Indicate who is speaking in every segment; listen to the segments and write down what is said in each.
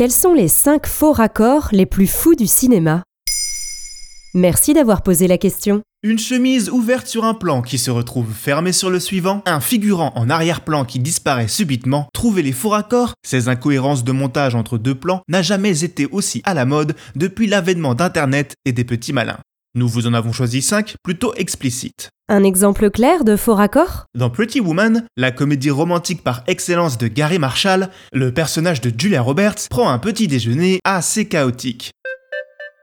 Speaker 1: Quels sont les 5 faux raccords les plus fous du cinéma Merci d'avoir posé la question.
Speaker 2: Une chemise ouverte sur un plan qui se retrouve fermée sur le suivant, un figurant en arrière-plan qui disparaît subitement, trouver les faux raccords, ces incohérences de montage entre deux plans n'a jamais été aussi à la mode depuis l'avènement d'Internet et des petits malins. Nous vous en avons choisi 5 plutôt explicites.
Speaker 1: Un exemple clair de faux raccord?
Speaker 2: Dans Pretty Woman, la comédie romantique par excellence de Gary Marshall, le personnage de Julia Roberts prend un petit déjeuner assez chaotique.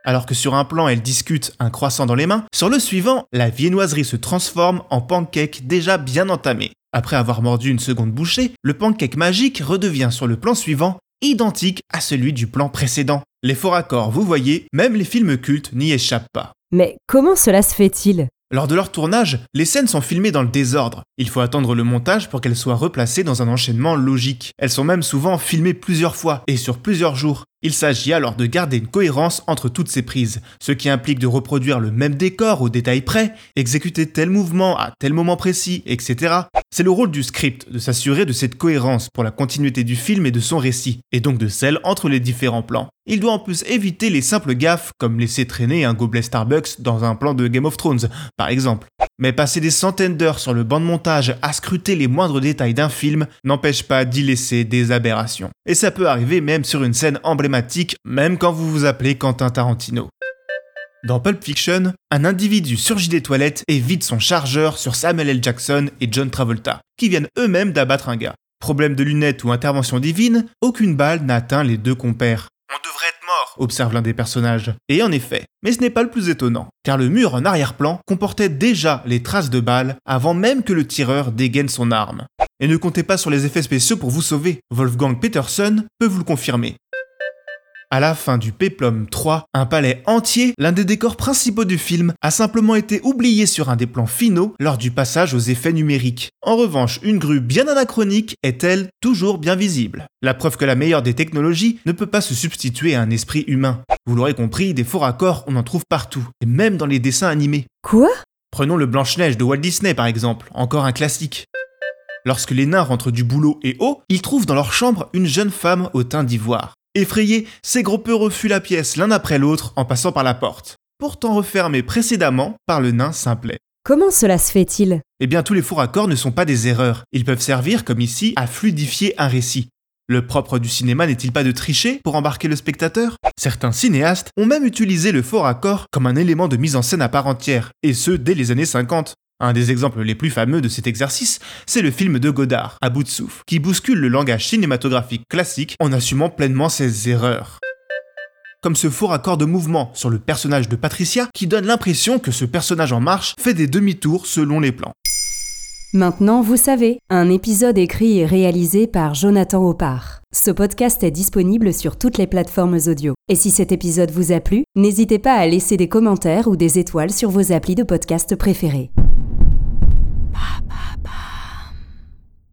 Speaker 2: Alors que sur un plan elle discute un croissant dans les mains, sur le suivant, la viennoiserie se transforme en pancake déjà bien entamé. Après avoir mordu une seconde bouchée, le pancake magique redevient sur le plan suivant identique à celui du plan précédent. Les faux raccords, vous voyez, même les films cultes n'y échappent pas.
Speaker 1: Mais comment cela se fait-il?
Speaker 2: Lors de leur tournage, les scènes sont filmées dans le désordre. Il faut attendre le montage pour qu'elles soient replacées dans un enchaînement logique. Elles sont même souvent filmées plusieurs fois et sur plusieurs jours. Il s'agit alors de garder une cohérence entre toutes ces prises, ce qui implique de reproduire le même décor au détail près, exécuter tel mouvement à tel moment précis, etc. C'est le rôle du script de s'assurer de cette cohérence pour la continuité du film et de son récit, et donc de celle entre les différents plans. Il doit en plus éviter les simples gaffes comme laisser traîner un gobelet Starbucks dans un plan de Game of Thrones, par exemple. Mais passer des centaines d'heures sur le banc de montage à scruter les moindres détails d'un film n'empêche pas d'y laisser des aberrations. Et ça peut arriver même sur une scène emblématique, même quand vous vous appelez Quentin Tarantino. Dans Pulp Fiction, un individu surgit des toilettes et vide son chargeur sur Samuel L. Jackson et John Travolta, qui viennent eux-mêmes d'abattre un gars. Problème de lunettes ou intervention divine, aucune balle n'a atteint les deux compères. On devrait être mort, observe l'un des personnages. Et en effet, mais ce n'est pas le plus étonnant, car le mur en arrière-plan comportait déjà les traces de balles avant même que le tireur dégaine son arme. Et ne comptez pas sur les effets spéciaux pour vous sauver, Wolfgang Peterson peut vous le confirmer. À la fin du Peplum 3, un palais entier, l'un des décors principaux du film, a simplement été oublié sur un des plans finaux lors du passage aux effets numériques. En revanche, une grue bien anachronique est, elle, toujours bien visible? La preuve que la meilleure des technologies ne peut pas se substituer à un esprit humain. Vous l'aurez compris, des faux raccords, on en trouve partout, et même dans les dessins animés.
Speaker 1: Quoi?
Speaker 2: Prenons le Blanche-Neige de Walt Disney par exemple, encore un classique. Lorsque les nains rentrent du boulot et haut, ils trouvent dans leur chambre une jeune femme au teint d'ivoire. Effrayés, ces groupes refusent la pièce l'un après l'autre en passant par la porte, pourtant refermée précédemment par le nain simplet.
Speaker 1: Comment cela se fait-il?
Speaker 2: Eh bien, tous les faux raccords ne sont pas des erreurs. Ils peuvent servir, comme ici, à fluidifier un récit. Le propre du cinéma n'est-il pas de tricher pour embarquer le spectateur? Certains cinéastes ont même utilisé le faux raccord comme un élément de mise en scène à part entière, et ce dès les années 50. Un des exemples les plus fameux de cet exercice, c'est le film de Godard, à bout de souffle, qui bouscule le langage cinématographique classique en assumant pleinement ses erreurs. Comme ce faux raccord de mouvement sur le personnage de Patricia qui donne l'impression que ce personnage en marche fait des demi-tours selon les plans.
Speaker 1: Maintenant, vous savez, un épisode écrit et réalisé par Jonathan Oppard. Ce podcast est disponible sur toutes les plateformes audio. Et si cet épisode vous a plu, n'hésitez pas à laisser des commentaires ou des étoiles sur vos applis de podcast préférés. 爸爸爸